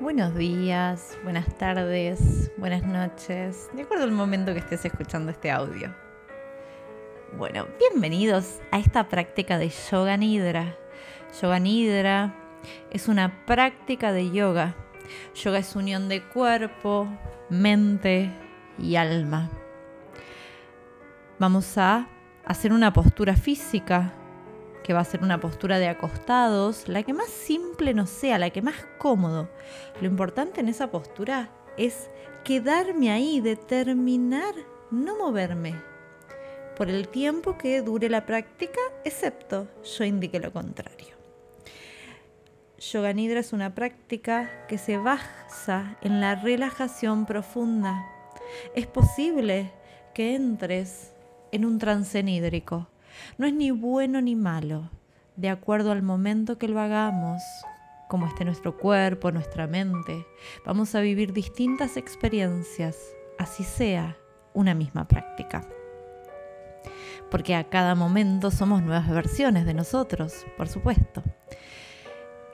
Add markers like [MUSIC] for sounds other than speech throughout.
Buenos días, buenas tardes, buenas noches, de acuerdo al momento que estés escuchando este audio. Bueno, bienvenidos a esta práctica de Yoga Nidra. Yoga Nidra es una práctica de yoga. Yoga es unión de cuerpo, mente y alma. Vamos a hacer una postura física que va a ser una postura de acostados, la que más simple no sea, la que más cómodo. Lo importante en esa postura es quedarme ahí, determinar no moverme por el tiempo que dure la práctica, excepto yo indique lo contrario. Yoga Nidra es una práctica que se basa en la relajación profunda. Es posible que entres en un trance nídrico no es ni bueno ni malo, de acuerdo al momento que lo hagamos, como esté nuestro cuerpo, nuestra mente. Vamos a vivir distintas experiencias, así sea una misma práctica. Porque a cada momento somos nuevas versiones de nosotros, por supuesto.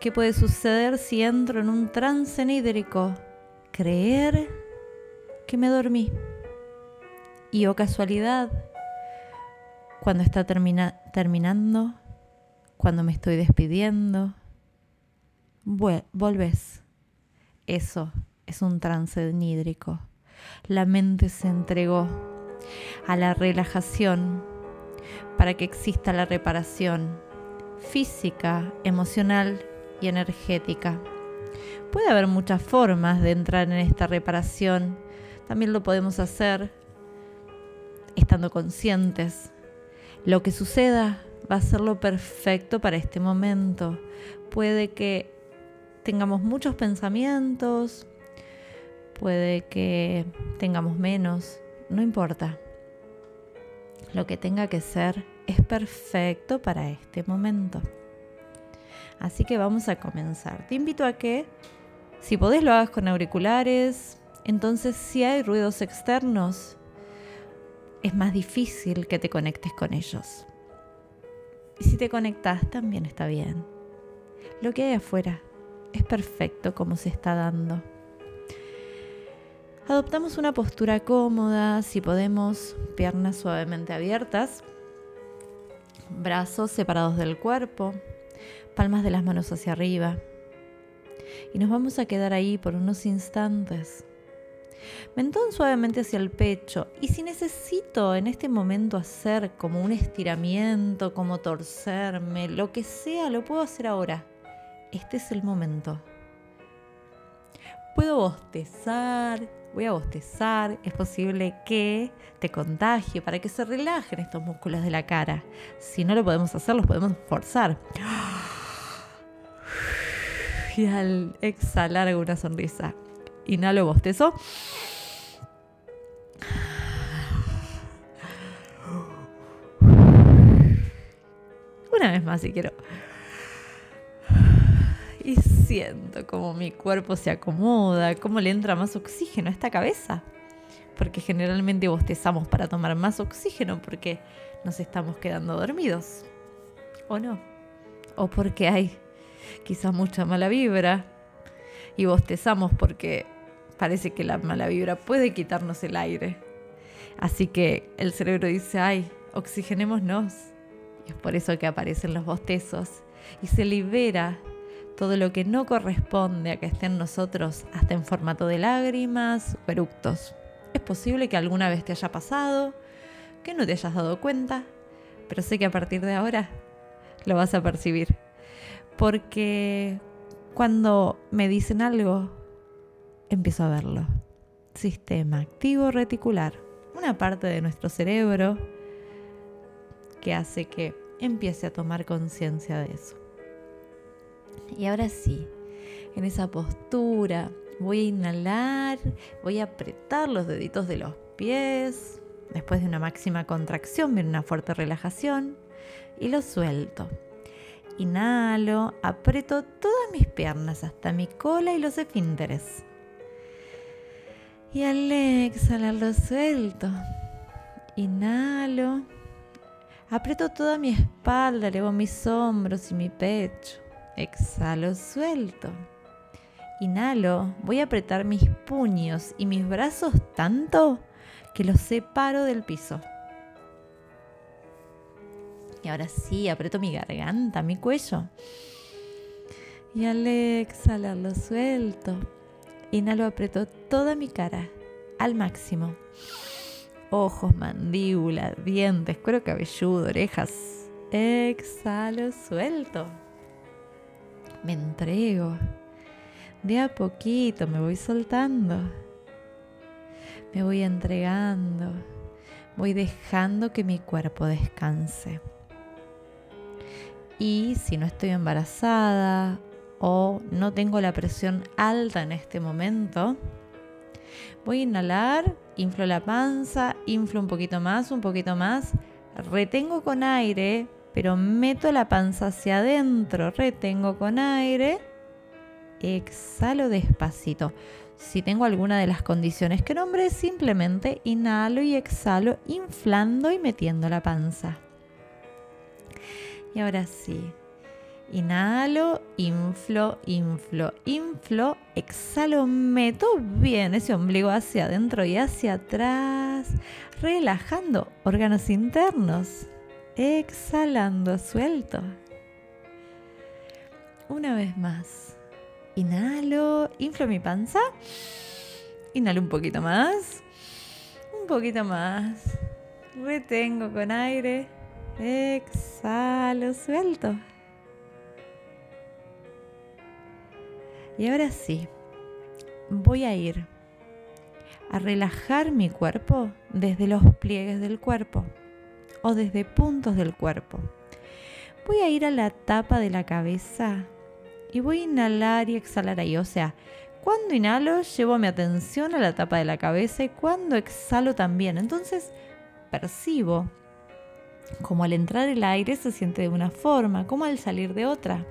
¿Qué puede suceder si entro en un trance nídrico? Creer que me dormí. Y o oh casualidad, cuando está terminando, cuando me estoy despidiendo. volves. Eso es un trance nídrico. La mente se entregó a la relajación para que exista la reparación física, emocional y energética. Puede haber muchas formas de entrar en esta reparación. También lo podemos hacer estando conscientes lo que suceda va a ser lo perfecto para este momento. Puede que tengamos muchos pensamientos, puede que tengamos menos, no importa. Lo que tenga que ser es perfecto para este momento. Así que vamos a comenzar. Te invito a que, si podés, lo hagas con auriculares. Entonces, si hay ruidos externos, es más difícil que te conectes con ellos. Y si te conectas, también está bien. Lo que hay afuera es perfecto como se está dando. Adoptamos una postura cómoda, si podemos, piernas suavemente abiertas, brazos separados del cuerpo, palmas de las manos hacia arriba. Y nos vamos a quedar ahí por unos instantes Mentón suavemente hacia el pecho. Y si necesito en este momento hacer como un estiramiento, como torcerme, lo que sea, lo puedo hacer ahora. Este es el momento. Puedo bostezar, voy a bostezar, es posible que te contagie para que se relajen estos músculos de la cara. Si no lo podemos hacer, los podemos forzar. [GASPS] Y al exhalar hago una sonrisa. Inhalo bostezo. Una vez más si quiero. Y siento como mi cuerpo se acomoda, cómo le entra más oxígeno a esta cabeza. Porque generalmente bostezamos para tomar más oxígeno porque nos estamos quedando dormidos. ¿O no? O porque hay quizás mucha mala vibra y bostezamos porque parece que la mala vibra puede quitarnos el aire. Así que el cerebro dice, ay, oxigenémonos. Y es por eso que aparecen los bostezos y se libera todo lo que no corresponde a que esté en nosotros hasta en formato de lágrimas eructos. Es posible que alguna vez te haya pasado, que no te hayas dado cuenta, pero sé que a partir de ahora lo vas a percibir. Porque cuando me dicen algo, empiezo a verlo. Sistema activo reticular, una parte de nuestro cerebro que hace que empiece a tomar conciencia de eso. Y ahora sí, en esa postura voy a inhalar, voy a apretar los deditos de los pies. Después de una máxima contracción viene una fuerte relajación y lo suelto. Inhalo, aprieto todas mis piernas hasta mi cola y los esfínteres. Y al exhalar lo suelto. Inhalo. Aprieto toda mi espalda, elevo mis hombros y mi pecho. Exhalo, suelto. Inhalo, voy a apretar mis puños y mis brazos tanto que los separo del piso. Y ahora sí, aprieto mi garganta, mi cuello. Y al exhalar lo suelto. Inhalo, aprieto toda mi cara al máximo. Ojos, mandíbula, dientes, cuero cabelludo, orejas. Exhalo, suelto. Me entrego. De a poquito me voy soltando. Me voy entregando. Voy dejando que mi cuerpo descanse. Y si no estoy embarazada o no tengo la presión alta en este momento, voy a inhalar, inflo la panza, inflo un poquito más, un poquito más, retengo con aire, pero meto la panza hacia adentro, retengo con aire, exhalo despacito. Si tengo alguna de las condiciones que nombré, simplemente inhalo y exhalo, inflando y metiendo la panza. Y ahora sí. Inhalo, inflo, inflo, inflo, exhalo, meto bien ese ombligo hacia adentro y hacia atrás, relajando órganos internos, exhalando, suelto. Una vez más. Inhalo, inflo mi panza, inhalo un poquito más, un poquito más, retengo con aire Exhalo, suelto. Y ahora sí, voy a ir a relajar mi cuerpo desde los pliegues del cuerpo o desde puntos del cuerpo. Voy a ir a la tapa de la cabeza y voy a inhalar y exhalar ahí. O sea, cuando inhalo llevo mi atención a la tapa de la cabeza y cuando exhalo también. Entonces percibo como al entrar el aire se siente de una forma, como al salir de otra.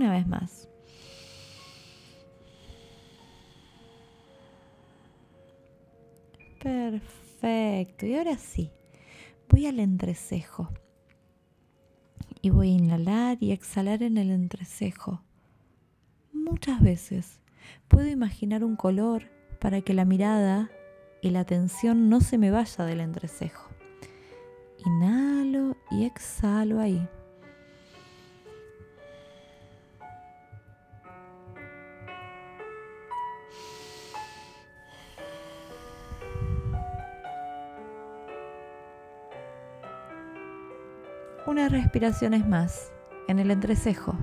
Una vez más. Perfecto. Y ahora sí, voy al entrecejo y voy a inhalar y exhalar en el entrecejo. Muchas veces puedo imaginar un color para que la mirada y la atención no se me vaya del entrecejo. Inhalo y exhalo ahí. Unas respiraciones más en el entrecejo.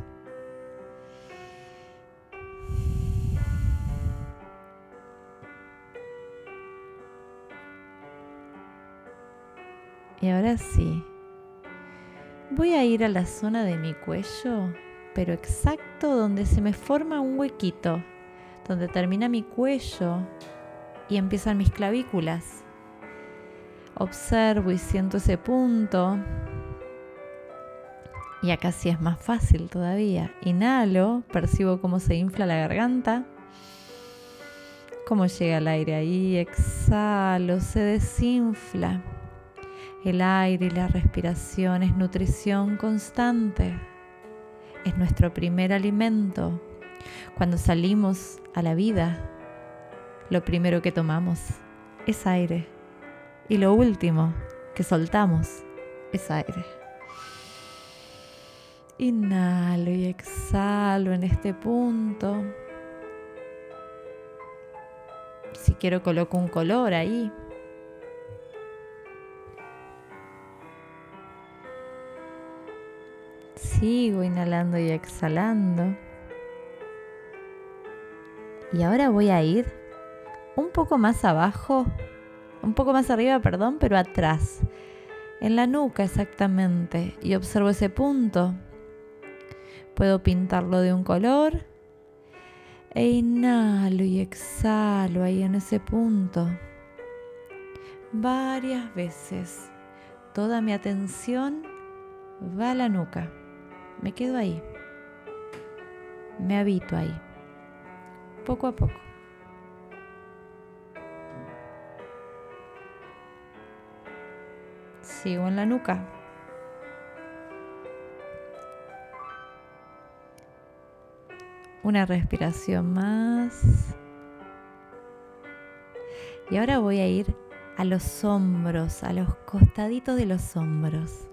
Y ahora sí, voy a ir a la zona de mi cuello, pero exacto donde se me forma un huequito, donde termina mi cuello y empiezan mis clavículas. Observo y siento ese punto y acá sí es más fácil todavía. Inhalo, percibo cómo se infla la garganta, cómo llega el aire ahí, exhalo, se desinfla. El aire y la respiración es nutrición constante. Es nuestro primer alimento. Cuando salimos a la vida, lo primero que tomamos es aire. Y lo último que soltamos es aire. Inhalo y exhalo en este punto. Si quiero coloco un color ahí. Sigo inhalando y exhalando. Y ahora voy a ir un poco más abajo, un poco más arriba, perdón, pero atrás, en la nuca exactamente. Y observo ese punto Puedo pintarlo de un color. E inhalo y exhalo ahí en ese punto. Varias veces. Toda mi atención va a la nuca. Me quedo ahí. Me habito ahí. Poco a poco. sigo en la nuca. Una respiración más. Y ahora voy a ir a los hombros, a los costaditos de los hombros.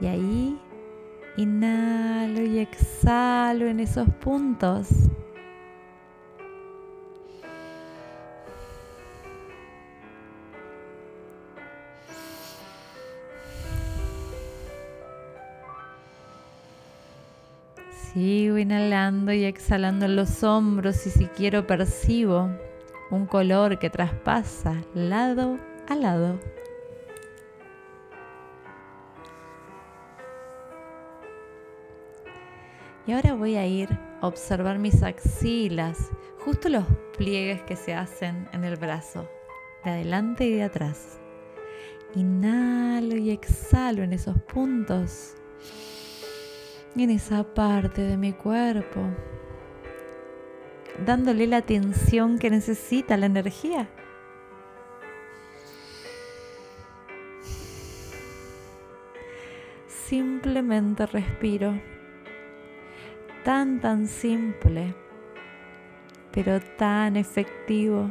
Y ahí inhalo y exhalo en esos puntos. Sigo inhalando y exhalando en los hombros y si quiero percibo un color que traspasa lado a lado. Y ahora voy a ir a observar mis axilas, justo los pliegues que se hacen en el brazo, de adelante y de atrás. Inhalo y exhalo en esos puntos, en esa parte de mi cuerpo dándole la atención que necesita la energía. Simplemente respiro. Tan, tan simple, pero tan efectivo.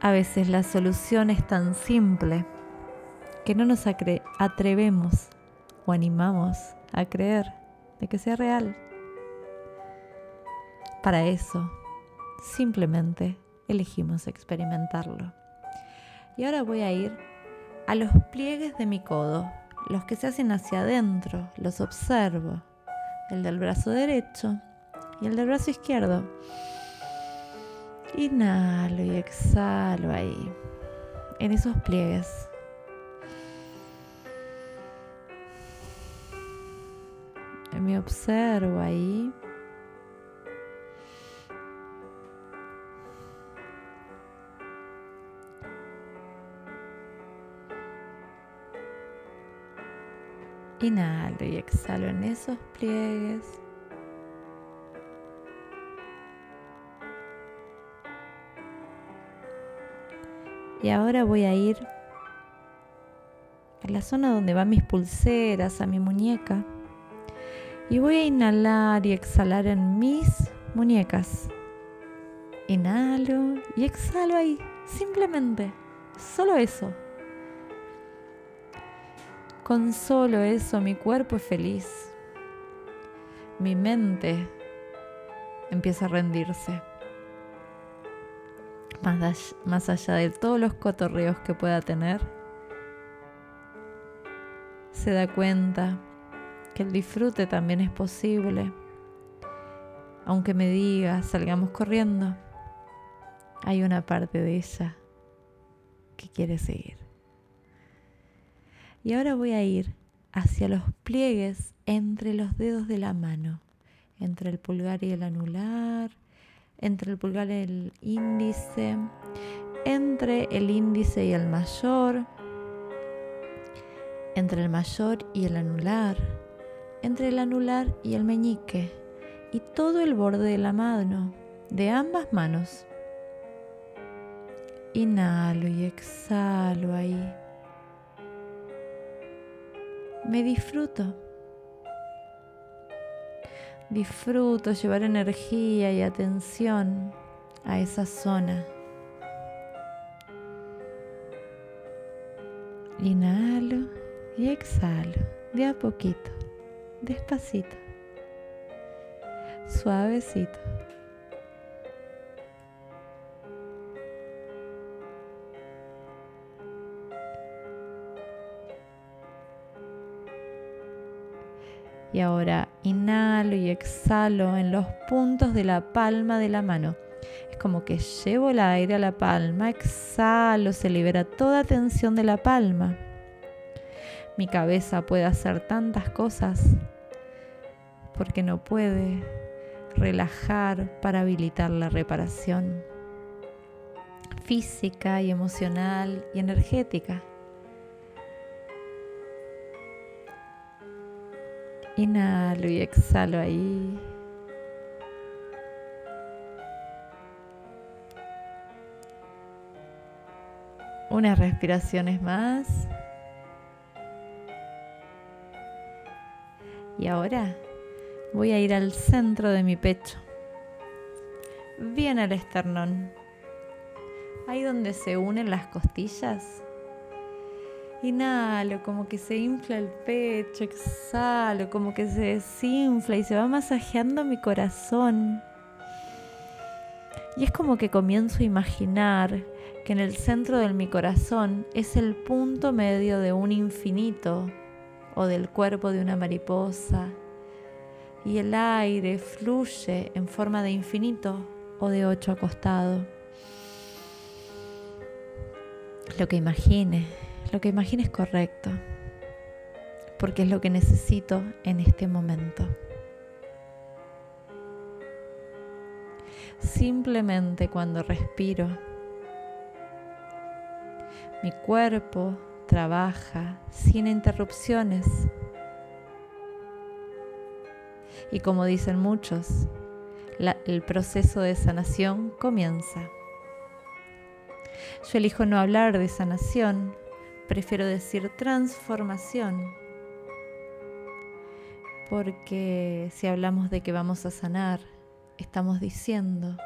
A veces la solución es tan simple que no nos atrevemos o animamos a creer de que sea real. Para eso, simplemente elegimos experimentarlo. Y ahora voy a ir a los pliegues de mi codo, los que se hacen hacia adentro, los observo, el del brazo derecho y el del brazo izquierdo. Inhalo y exhalo ahí, en esos pliegues. Me observo ahí. Inhalo y exhalo en esos pliegues. Y ahora voy a ir a la zona donde van mis pulseras, a mi muñeca. Y voy a inhalar y exhalar en mis muñecas. Inhalo y exhalo ahí, simplemente, solo eso. Con solo eso mi cuerpo es feliz. Mi mente empieza a rendirse. Más, allá de todos los cotorreos que pueda tener, se da cuenta que el disfrute también es posible. Aunque me diga, salgamos corriendo, hay una parte de ella que quiere seguir. Y ahora voy a ir hacia los pliegues entre los dedos de la mano, entre el pulgar y el anular, entre el pulgar y el índice, entre el índice y el mayor, entre el mayor y el anular entre el anular y el meñique y todo el borde de la mano, de ambas manos. Inhalo y exhalo ahí. Me disfruto. Disfruto llevar energía y atención a esa zona. Inhalo y exhalo de a poquito despacito, suavecito. Y ahora inhalo y exhalo en los puntos de la palma de la mano. Es como que llevo el aire a la palma, exhalo, se libera toda tensión de la palma. Mi cabeza puede hacer tantas cosas porque no puede relajar para habilitar la reparación física y emocional y energética. Inhalo y exhalo ahí. Unas respiraciones más. Y ahora voy a ir al centro de mi pecho, bien al esternón, ahí donde se unen las costillas. Inhalo, como que se infla el pecho, exhalo, como que se desinfla y se va masajeando mi corazón. Y es como que comienzo a imaginar que en el centro de mi corazón es el punto medio de un infinito o del cuerpo de una mariposa y el aire fluye en forma de infinito o de ocho acostado. Lo que imagine, lo que imagine es correcto, porque es lo que necesito en este momento. Simplemente cuando respiro, mi cuerpo trabaja sin interrupciones. Y como dicen muchos, el proceso de sanación comienza. Yo elijo no hablar de sanación, prefiero decir transformación, porque si hablamos de que vamos a sanar, estamos diciendo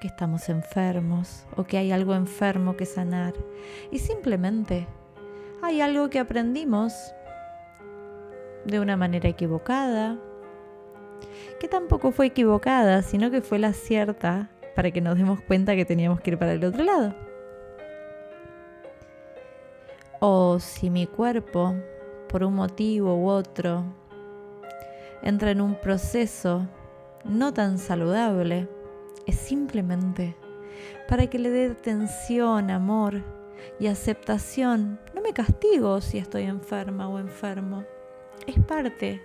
que estamos enfermos o que hay algo enfermo que sanar. Y simplemente hay algo que aprendimos de una manera equivocada, que tampoco fue equivocada, sino que fue la cierta para que nos demos cuenta que teníamos que ir para el otro lado. O si mi cuerpo, por un motivo u otro, entra en un proceso no tan saludable, es simplemente para que le dé atención, amor y aceptación. Me castigo si estoy enferma o enfermo. Es parte.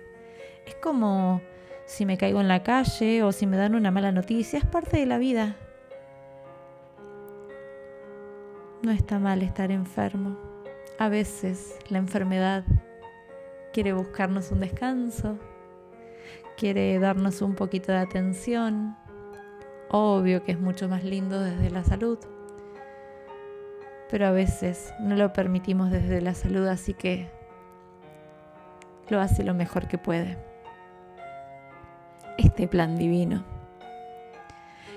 Es como si me caigo en la calle o si me dan una mala noticia. Es parte de la vida. No está mal estar enfermo. A veces la enfermedad quiere buscarnos un descanso, quiere darnos un poquito de atención. Obvio que es mucho más lindo desde la salud, pero a veces no lo permitimos desde la salud, así que lo hace lo mejor que puede. Este plan divino.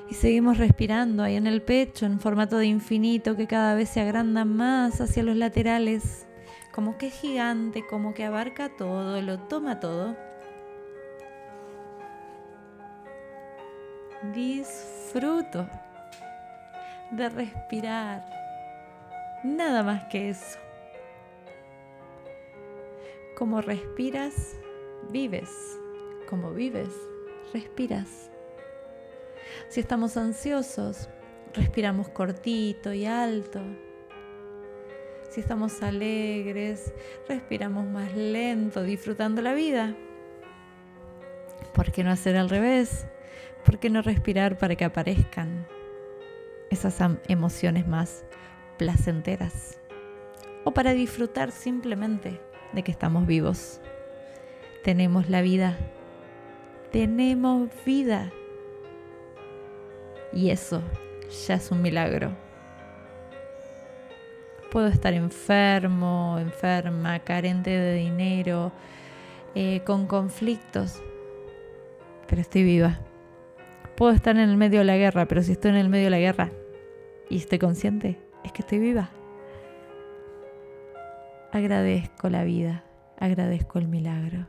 Y seguimos respirando ahí en el pecho en formato de infinito que cada vez se agranda más hacia los laterales, como que es gigante, como que abarca todo, lo toma todo. Disfruto de respirar. Nada más que eso. Como respiras, vives. Como vives, respiras. Si estamos ansiosos, respiramos cortito y alto. Si estamos alegres, respiramos más lento, disfrutando la vida. ¿Por qué no hacer al revés? ¿Por qué no respirar para que aparezcan esas emociones más placenteras? O para disfrutar simplemente de que estamos vivos. Tenemos la vida. Tenemos vida. Y eso ya es un milagro. Puedo estar enfermo, enferma, carente de dinero, eh, con conflictos, pero estoy viva. Puedo estar en el medio de la guerra, pero si estoy en el medio de la guerra y estoy consciente, es que estoy viva. Agradezco la vida, agradezco el milagro.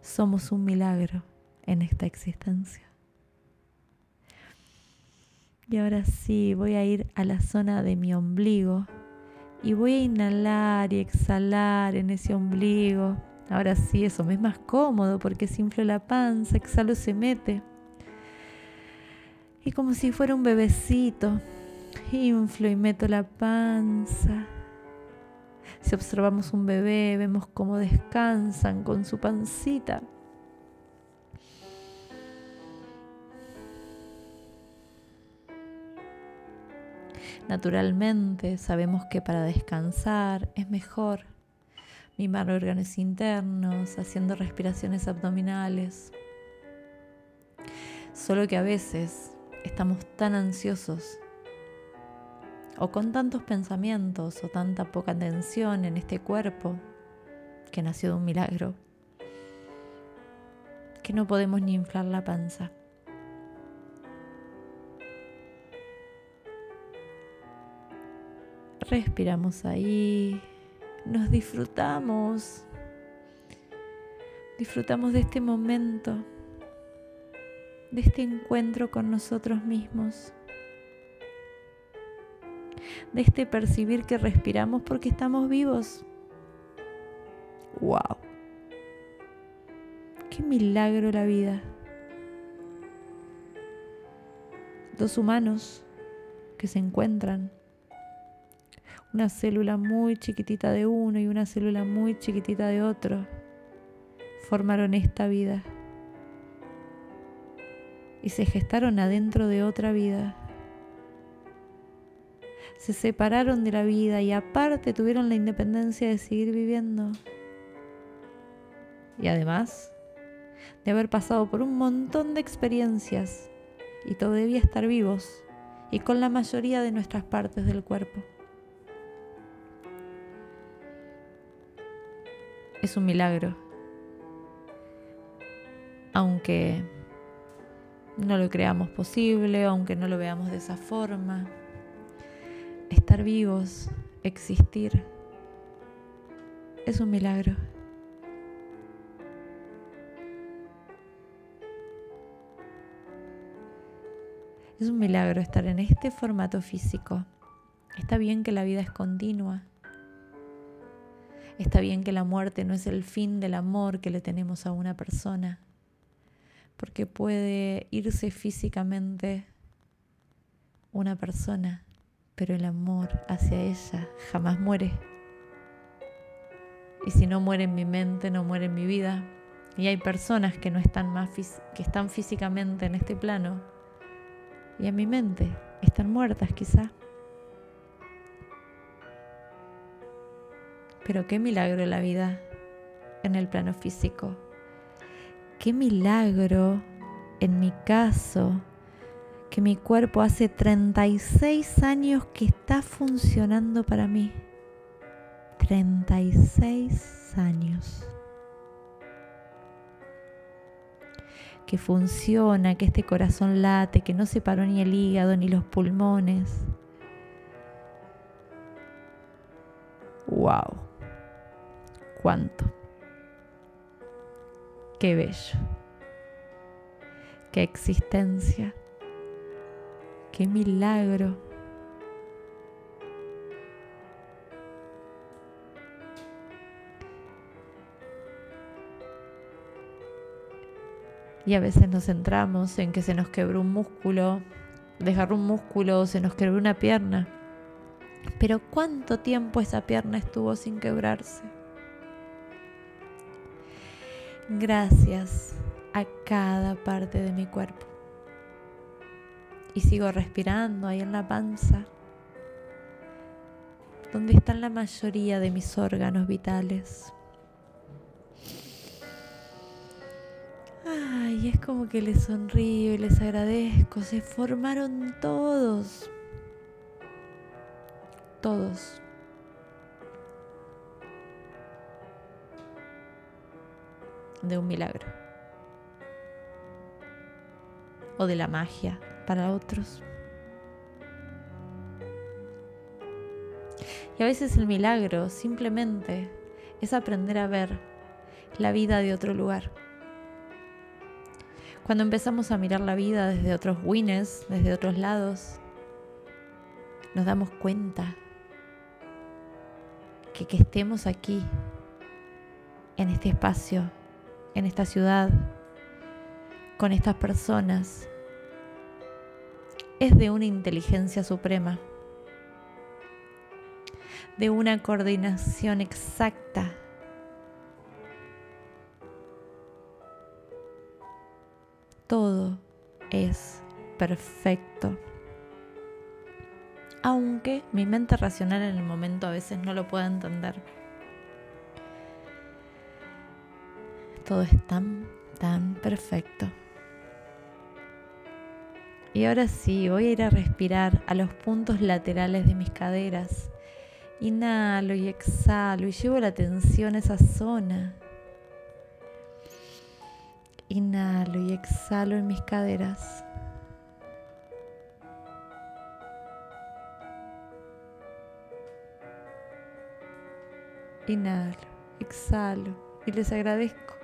Somos un milagro en esta existencia. Y ahora sí, voy a ir a la zona de mi ombligo y voy a inhalar y exhalar en ese ombligo. Ahora sí, eso me es más cómodo porque si inflo la panza, exhalo, se mete. Y como si fuera un bebecito, inflo y meto la panza. Si observamos un bebé, vemos cómo descansan con su pancita. Naturalmente sabemos que para descansar es mejor mimar órganos internos, haciendo respiraciones abdominales. Solo que a veces estamos tan ansiosos o con tantos pensamientos o tanta poca tensión en este cuerpo que nació de un milagro, que no podemos ni inflar la panza. Respiramos ahí, nos disfrutamos, disfrutamos de este momento, de este encuentro con nosotros mismos de este percibir que respiramos porque estamos vivos. ¡Wow! ¡Qué milagro la vida! Dos humanos que se encuentran. Una célula muy chiquitita de uno y una célula muy chiquitita de otro formaron esta vida y se gestaron adentro de otra vida se separaron de la vida y aparte tuvieron la independencia de seguir viviendo. Y además de haber pasado por un montón de experiencias y todavía estar vivos y con la mayoría de nuestras partes del cuerpo. Es un milagro. Aunque no lo creamos posible, aunque no lo veamos de esa forma vivos, existir, es un milagro. Es un milagro estar en este formato físico. Está bien que la vida es continua. Está bien que la muerte no es el fin del amor que le tenemos a una persona, porque puede irse físicamente una persona pero el amor hacia ella jamás muere. Y si no muere en mi mente, no muere en mi vida. Y hay personas que no están más que están físicamente en este plano y en mi mente están muertas quizá. Pero qué milagro la vida en el plano físico. Qué milagro en mi caso que mi cuerpo hace 36 años que está funcionando para mí. 36 años. Que funciona, que este corazón late, que no se paró ni el hígado ni los pulmones. ¡Wow! ¿Cuánto? ¡Qué bello! ¡Qué existencia! ¡Qué milagro! Y a veces nos centramos en que se nos quebró un músculo, desgarró un músculo, se nos quebró una pierna. Pero ¿cuánto tiempo esa pierna estuvo sin quebrarse? Gracias a cada parte de mi cuerpo y sigo respirando ahí en la panza, donde están la mayoría de mis órganos vitales. Ay, es como que les sonrío y les agradezco. Se formaron todos. Todos. De un milagro. O de la magia para otros. Y a veces el milagro simplemente es aprender a ver la vida de otro lugar. Cuando empezamos a mirar la vida desde otros wines, desde otros lados, nos damos cuenta que que estemos aquí, en este espacio, en esta ciudad, con estas personas, es de una inteligencia suprema, de una coordinación exacta. Todo es perfecto. Aunque mi mente racional en el momento a veces no lo pueda entender. Todo es tan, tan perfecto. Y ahora sí, voy a ir a respirar a los puntos laterales de mis caderas. Inhalo y exhalo y llevo la atención a esa zona. Inhalo y exhalo en mis caderas. Inhalo, exhalo y les agradezco.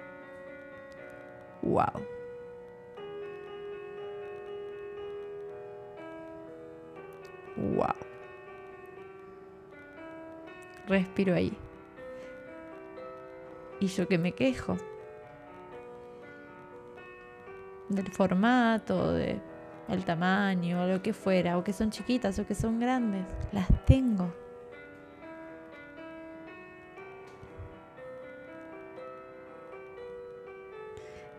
Wow. Wow. Respiro ahí. Y yo que me quejo del formato, de el tamaño, lo que fuera, o que son chiquitas o que son grandes, las tengo.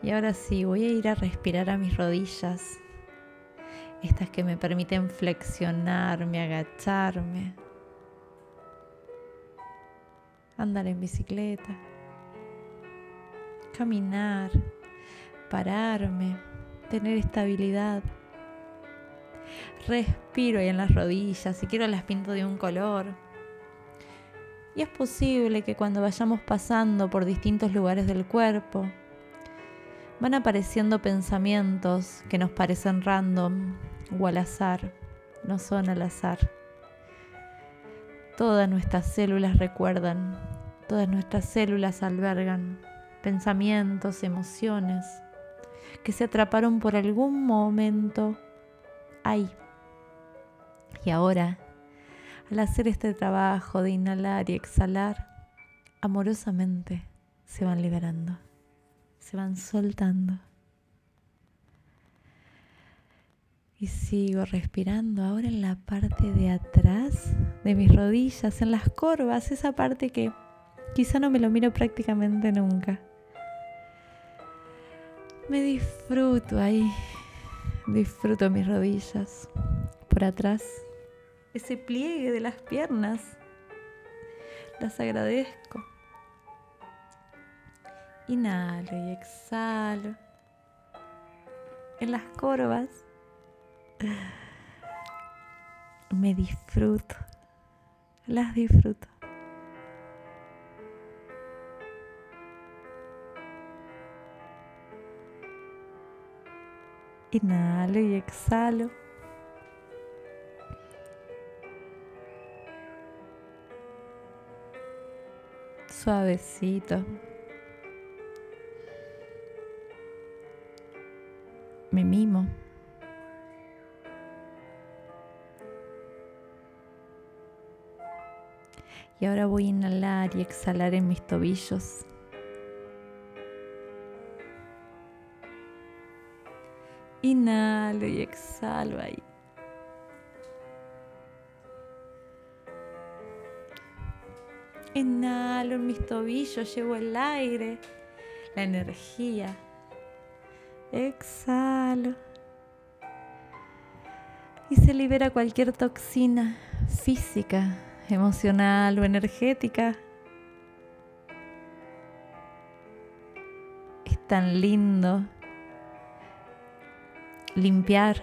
Y ahora sí, voy a ir a respirar a mis rodillas, estas que me permiten flexionarme, agacharme, andar en bicicleta, caminar, pararme, tener estabilidad. Respiro ahí en las rodillas, si quiero las pinto de un color. Y es posible que cuando vayamos pasando por distintos lugares del cuerpo, van apareciendo pensamientos que nos parecen random o al azar. No son al azar. Todas nuestras células recuerdan, todas nuestras células albergan pensamientos, emociones que se atraparon por algún momento ahí. Y ahora, al hacer este trabajo de inhalar y exhalar, amorosamente se van liberando se van soltando. Y sigo respirando ahora en la parte de atrás de mis rodillas, en las corvas, esa parte que quizá no me lo miro prácticamente nunca. Me disfruto ahí, disfruto mis rodillas. Por atrás, ese pliegue de las piernas, las agradezco. Inhalo y exhalo. En las corvas me disfruto. Las disfruto. Inhalo y exhalo. Suavecito. Me mimo. Y ahora voy a inhalar y exhalar en mis tobillos. Inhalo y exhalo ahí. Inhalo en mis tobillos, llevo el aire, la energía. Exhalo. Y se libera cualquier toxina física, emocional o energética. Es tan lindo limpiar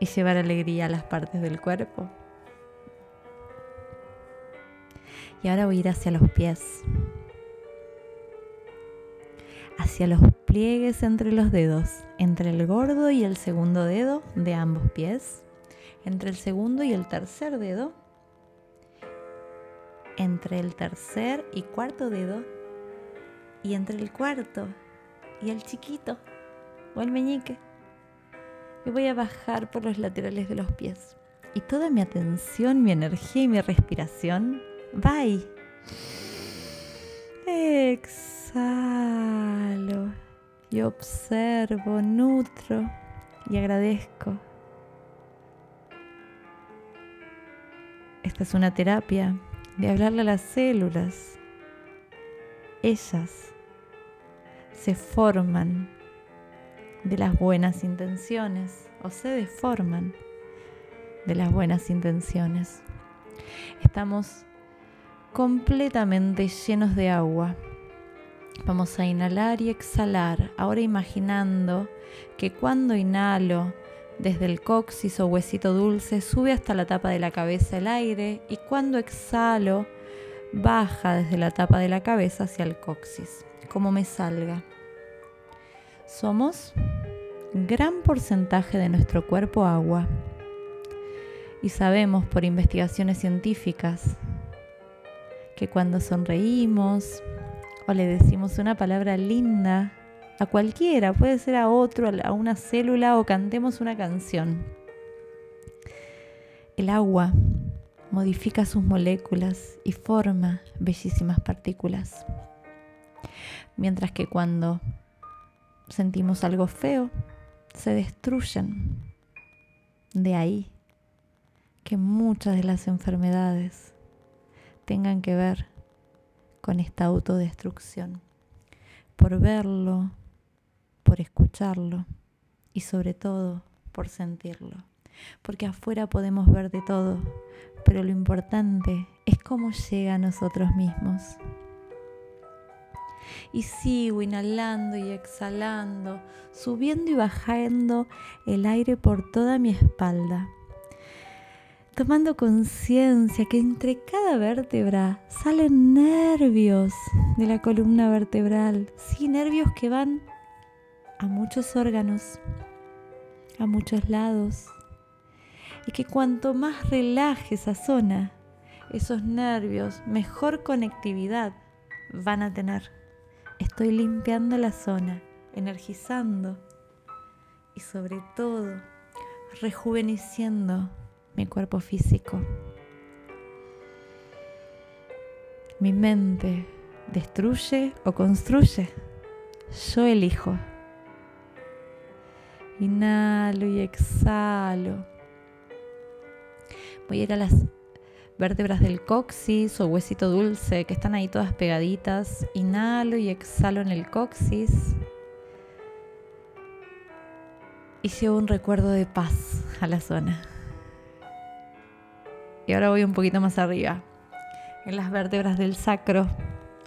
y llevar alegría a las partes del cuerpo. Y ahora voy a ir hacia los pies hacia los pliegues entre los dedos, entre el gordo y el segundo dedo de ambos pies, entre el segundo y el tercer dedo, entre el tercer y cuarto dedo, y entre el cuarto y el chiquito o el meñique. Y voy a bajar por los laterales de los pies. Y toda mi atención, mi energía y mi respiración va ahí. Exhalo y observo, nutro y agradezco. Esta es una terapia de hablarle a las células. Ellas se forman de las buenas intenciones o se deforman de las buenas intenciones. Estamos completamente llenos de agua. Vamos a inhalar y exhalar, ahora imaginando que cuando inhalo Desde el coxis o huesito dulce sube hasta la tapa de la cabeza el aire y cuando exhalo baja desde la tapa de la cabeza hacia el coxis, como me salga. Somos gran porcentaje de nuestro cuerpo agua. Y sabemos por investigaciones científicas que cuando sonreímos o le decimos una palabra linda a cualquiera, puede ser a otro, a una célula o cantemos una canción. El agua modifica sus moléculas y forma bellísimas partículas. Mientras que cuando sentimos algo feo, se destruyen. De ahí que muchas de las enfermedades tengan que ver con esta autodestrucción, por verlo, por escucharlo y sobre todo por sentirlo. Porque afuera podemos ver de todo, pero lo importante es cómo llega a nosotros mismos. Y sigo inhalando y exhalando, subiendo y bajando el aire por toda mi espalda tomando conciencia que entre cada vértebra salen nervios de la columna vertebral, sí, nervios que van a muchos órganos, a muchos lados, y que cuanto más relaje esa zona, esos nervios, mejor conectividad van a tener. Estoy limpiando la zona, energizando y sobre todo rejuveneciendo mi cuerpo físico. Mi mente destruye o construye. Yo elijo. Inhalo y exhalo. Voy a ir a las vértebras del coxis o huesito dulce que están ahí todas pegaditas. Inhalo y exhalo en el coxis. Y llevo un recuerdo de paz a la zona. Y ahora voy un poquito más arriba, en las vértebras del sacro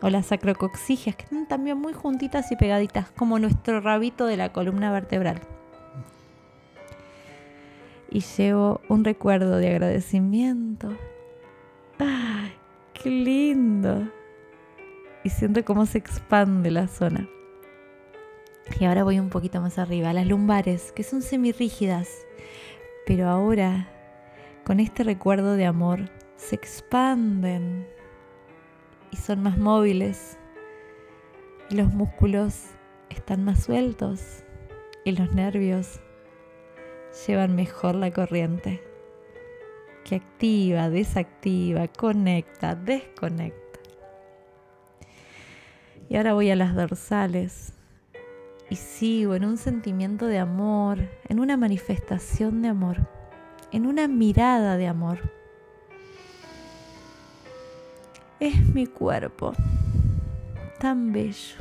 o las sacrocoxigias, que están también muy juntitas y pegaditas, como nuestro rabito de la columna vertebral. Y llevo un recuerdo de agradecimiento. ¡Ay, qué lindo! Y siento cómo se expande la zona. Y ahora voy un poquito más arriba, a las lumbares, que son semirrígidas, pero ahora con este recuerdo de amor se expanden y son más móviles y los músculos están más sueltos y los nervios llevan mejor la corriente que activa, desactiva, conecta, desconecta. Y ahora voy a las dorsales y sigo en un sentimiento de amor, en una manifestación de amor en una mirada de amor. Es mi cuerpo tan bello,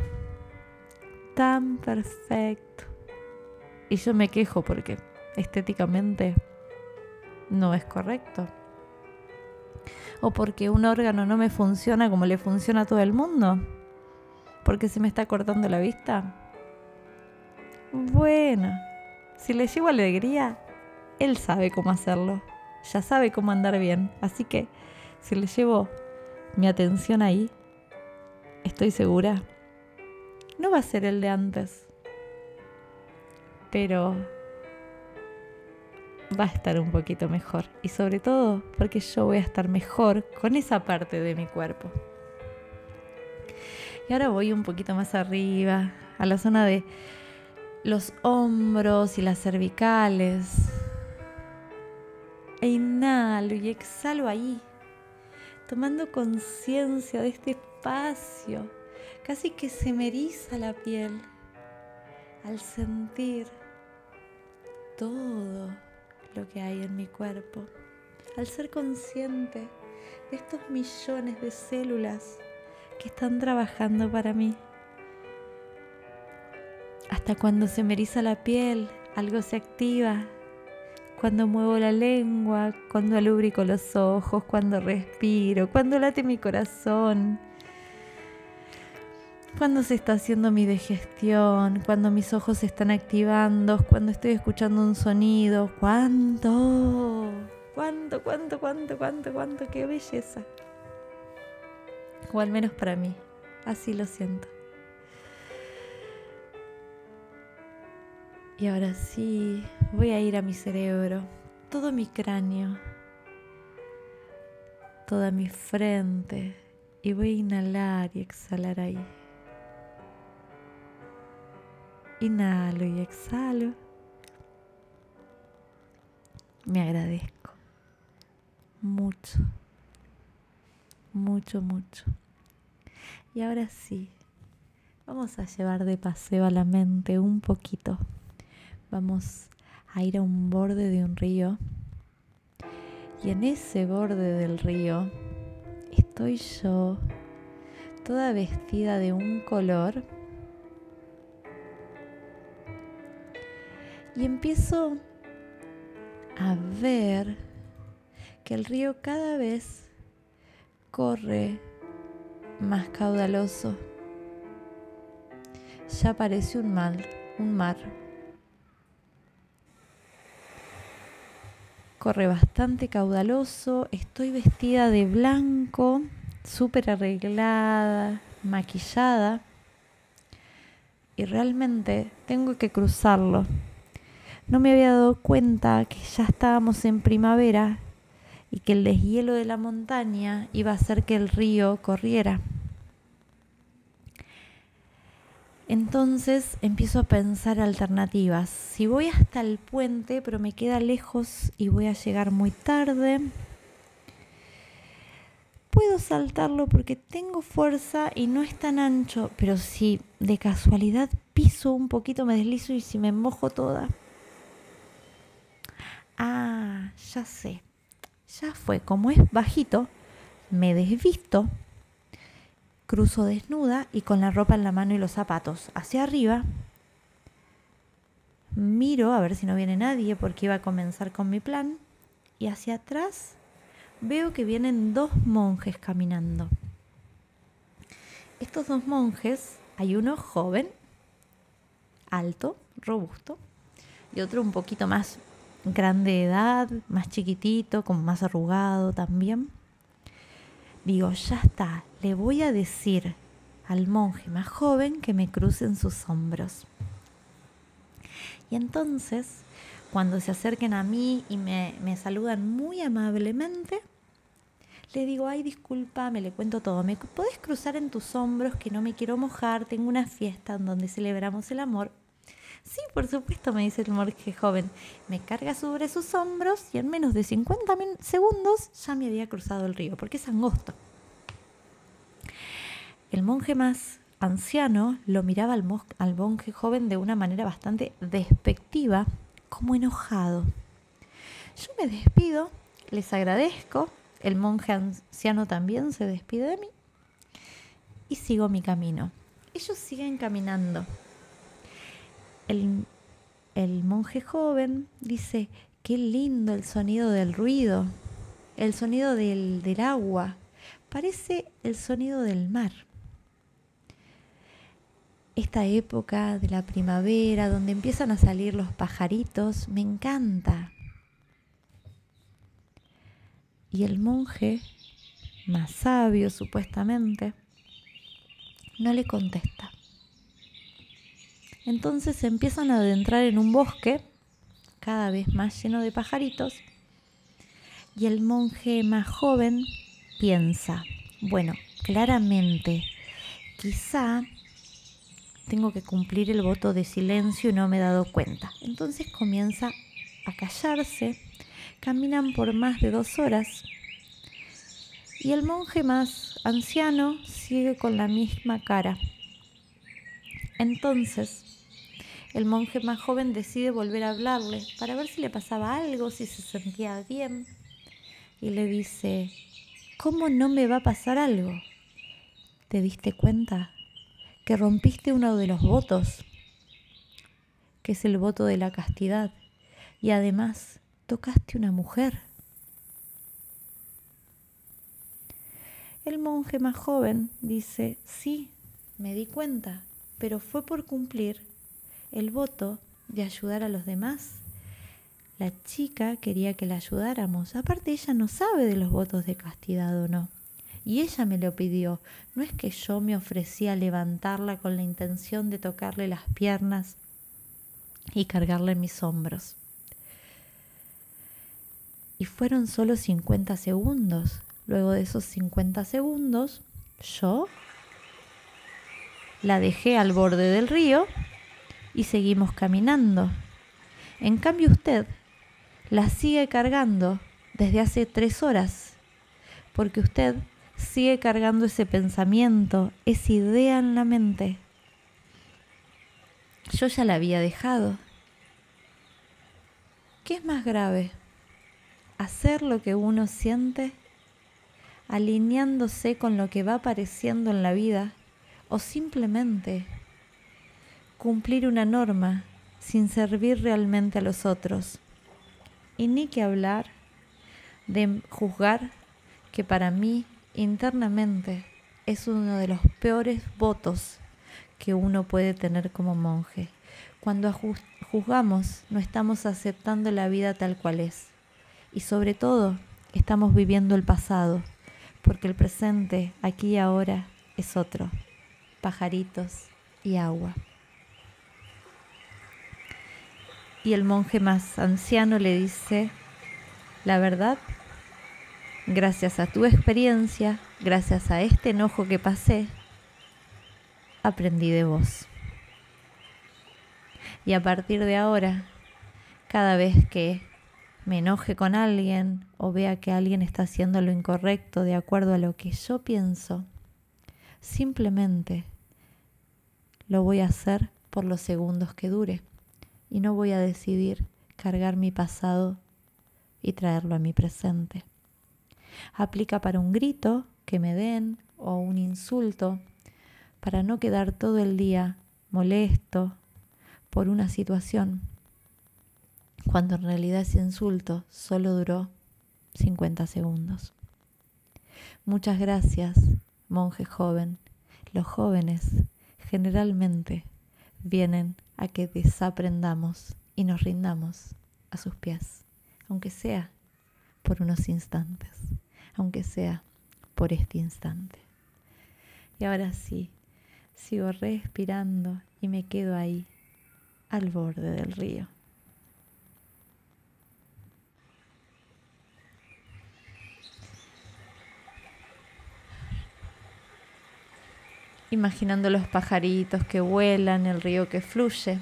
tan perfecto. Y yo me quejo porque estéticamente no es correcto. O porque un órgano no me funciona como le funciona a todo el mundo. Porque se me está cortando la vista. Bueno, si le llevo alegría, él sabe cómo hacerlo, ya sabe cómo andar bien, así que si le llevo mi atención ahí, estoy segura, no va a ser el de antes, pero va a estar un poquito mejor. Y sobre todo porque yo voy a estar mejor con esa parte de mi cuerpo. Y ahora voy un poquito más arriba, a la zona de los hombros y las cervicales, e inhalo y exhalo ahí, tomando conciencia de este espacio. Casi que se me la piel al sentir todo lo que hay en mi cuerpo, al ser consciente de estos millones de células que están trabajando para mí. Hasta cuando se me la piel, algo se activa cuando muevo la lengua, cuando alubrico los ojos, cuando respiro, cuando late mi corazón, cuando se está haciendo mi digestión, cuando mis ojos se están activando, cuando estoy escuchando un sonido. ¿Cuánto? ¿Cuánto, cuánto, cuánto, cuánto, cuánto? ¡Qué belleza! O al menos para mí. Así lo siento. Y ahora sí, voy a ir a mi cerebro, todo mi cráneo, toda mi frente y voy a inhalar y exhalar ahí. Inhalo y exhalo. Me agradezco mucho, mucho, mucho. Y ahora sí, vamos a llevar de paseo a la mente un poquito. Vamos a ir a un borde de un río. Y en ese borde del río estoy yo, toda vestida de un color. Y empiezo a ver que el río cada vez corre más caudaloso. Ya parece un mar, un mar. Corre bastante caudaloso, estoy vestida de blanco, súper arreglada, maquillada y realmente tengo que cruzarlo. No me había dado cuenta que ya estábamos en primavera y que el deshielo de la montaña iba a hacer que el río corriera. Entonces empiezo a pensar alternativas. Si voy hasta el puente, pero me queda lejos y voy a llegar muy tarde, puedo saltarlo porque tengo fuerza y no es tan ancho, pero si de casualidad piso un poquito, me deslizo y si me mojo toda. Ah, ya sé. Ya fue, como es bajito, me desvisto, cruzo desnuda y con la ropa en la mano y los zapatos hacia arriba. Miro a ver si no viene nadie porque iba a comenzar con mi plan. Y hacia atrás veo que vienen dos monjes caminando. Estos dos monjes, hay uno joven, alto, robusto, y otro un poquito más grande edad, más chiquitito, como más arrugado también. Digo, ya está, le voy a decir al monje más joven que me cruce en sus hombros. Y entonces, cuando se acerquen a mí y me, me saludan muy amablemente, le digo, ay, disculpa, me le cuento todo. ¿Me puedes cruzar en tus hombros que no me quiero mojar? Tengo una fiesta en donde celebramos el amor Sí, por supuesto, me dice el monje joven. Me carga sobre sus hombros y en menos de 50 segundos ya me había cruzado el río, porque es angosto. El monje más anciano lo miraba al, al monje joven de una manera bastante despectiva, como enojado. Yo me despido, les agradezco, el monje anciano también se despide de mí y sigo mi camino. Ellos siguen caminando el, monje joven dice, qué lindo el sonido del ruido, el sonido del, agua, parece el sonido del mar. Esta época de la primavera, donde empiezan a salir los pajaritos, me encanta. Y el monje, más sabio supuestamente, no le contesta. Entonces empiezan a adentrar en un bosque cada vez más lleno de pajaritos y el monje más joven piensa, bueno, claramente, quizá tengo que cumplir el voto de silencio y no me he dado cuenta. Entonces comienza a callarse, caminan por más de dos horas y el monje más anciano sigue con la misma cara. Entonces el monje más joven decide volver a hablarle para ver si le pasaba algo, si se sentía bien. Y le dice, ¿cómo no me va a pasar algo? ¿Te diste cuenta que rompiste uno de los votos, que es el voto de la castidad, y además tocaste una mujer? El monje más joven dice, sí, me di cuenta, pero fue por cumplir el voto de ayudar a los demás. La chica quería que la ayudáramos. Aparte ella no sabe de los votos de castidad o no. Y ella me lo pidió. No es que yo me ofrecía a levantarla con la intención de tocarle las piernas y cargarle mis hombros. Y fueron solo 50 segundos. Luego de esos 50 segundos, yo la dejé al borde del río y seguimos caminando. En cambio usted la sigue cargando desde hace tres horas, porque usted sigue cargando ese pensamiento, esa idea en la mente. Yo ya la había dejado. ¿Qué es más grave? ¿Hacer lo que uno siente? alineándose con lo que va apareciendo en la vida o simplemente cumplir una norma sin servir realmente a los otros. Y ni que hablar de juzgar que para mí internamente es uno de los peores votos que uno puede tener como monje. Cuando juzgamos no estamos aceptando la vida tal cual es y sobre todo estamos viviendo el pasado porque el presente aquí y ahora es otro pajaritos y agua. Y el monje más anciano le dice, la verdad, gracias a tu experiencia, gracias a este enojo que pasé, aprendí de vos. Y a partir de ahora, cada vez que me enoje con alguien o vea que alguien está haciendo lo incorrecto de acuerdo a lo que yo pienso, Simplemente lo voy a hacer por los segundos que dure y no voy a decidir cargar mi pasado y traerlo a mi presente. Aplica para un grito que me den o un insulto para no quedar todo el día molesto por una situación, cuando en realidad ese insulto solo duró 50 segundos. Muchas gracias monje joven, los jóvenes generalmente vienen a que desaprendamos y nos rindamos a sus pies, aunque sea por unos instantes, aunque sea por este instante. Y ahora sí, sigo respirando y me quedo ahí, al borde del río. Imaginando los pajaritos que vuelan, el río que fluye,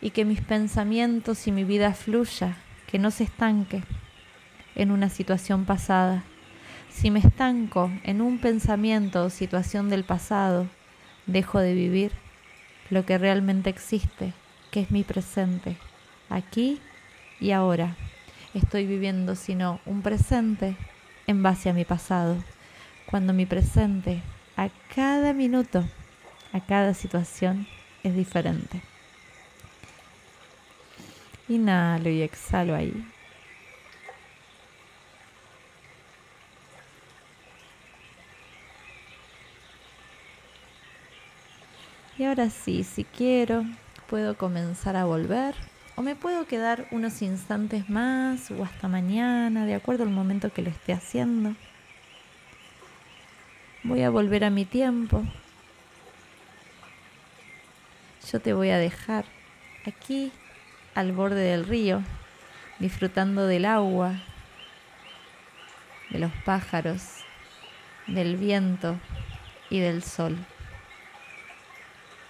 y que mis pensamientos y mi vida fluya, que no se estanque en una situación pasada. Si me estanco en un pensamiento o situación del pasado, dejo de vivir lo que realmente existe, que es mi presente, aquí y ahora. Estoy viviendo sino un presente en base a mi pasado, cuando mi presente a cada minuto, a cada situación es diferente. Inhalo y exhalo ahí. Y ahora sí, si quiero, puedo comenzar a volver o me puedo quedar unos instantes más o hasta mañana, de acuerdo al momento que lo esté haciendo. Voy a volver a mi tiempo. Yo te voy a dejar aquí al borde del río, disfrutando del agua, de los pájaros, del viento y del sol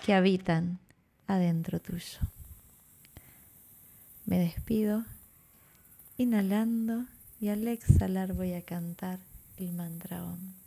que habitan adentro tuyo. Me despido inhalando y al exhalar voy a cantar el mantra Om.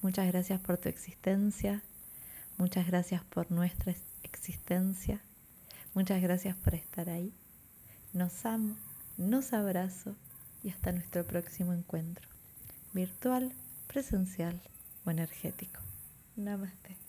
Muchas gracias por tu existencia, muchas gracias por nuestra existencia, muchas gracias por estar ahí. Nos amo, nos abrazo y hasta nuestro próximo encuentro. virtual, presencial o energético. Namaste.